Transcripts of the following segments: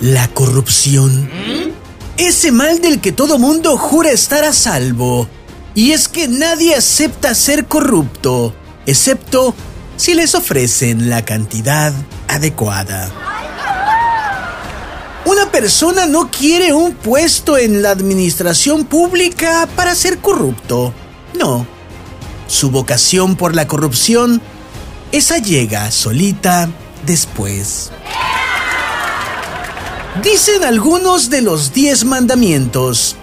La corrupción. Ese mal del que todo mundo jura estar a salvo. Y es que nadie acepta ser corrupto, excepto si les ofrecen la cantidad adecuada. Una persona no quiere un puesto en la administración pública para ser corrupto. No. Su vocación por la corrupción, esa llega solita después. Dicen algunos de los diez mandamientos.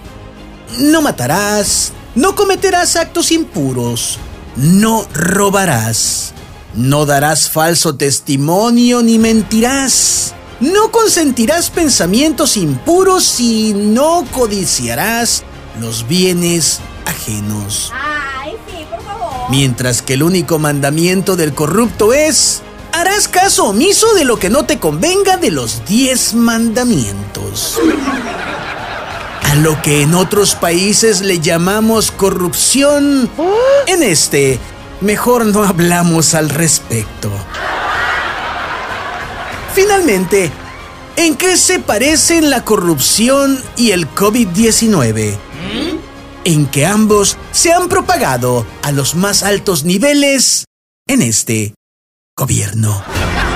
No matarás, no cometerás actos impuros, no robarás, no darás falso testimonio ni mentirás, no consentirás pensamientos impuros y no codiciarás los bienes ajenos. Ay, sí, por favor. Mientras que el único mandamiento del corrupto es, harás caso omiso de lo que no te convenga de los diez mandamientos. A lo que en otros países le llamamos corrupción, en este, mejor no hablamos al respecto. Finalmente, ¿en qué se parecen la corrupción y el COVID-19? En que ambos se han propagado a los más altos niveles en este gobierno.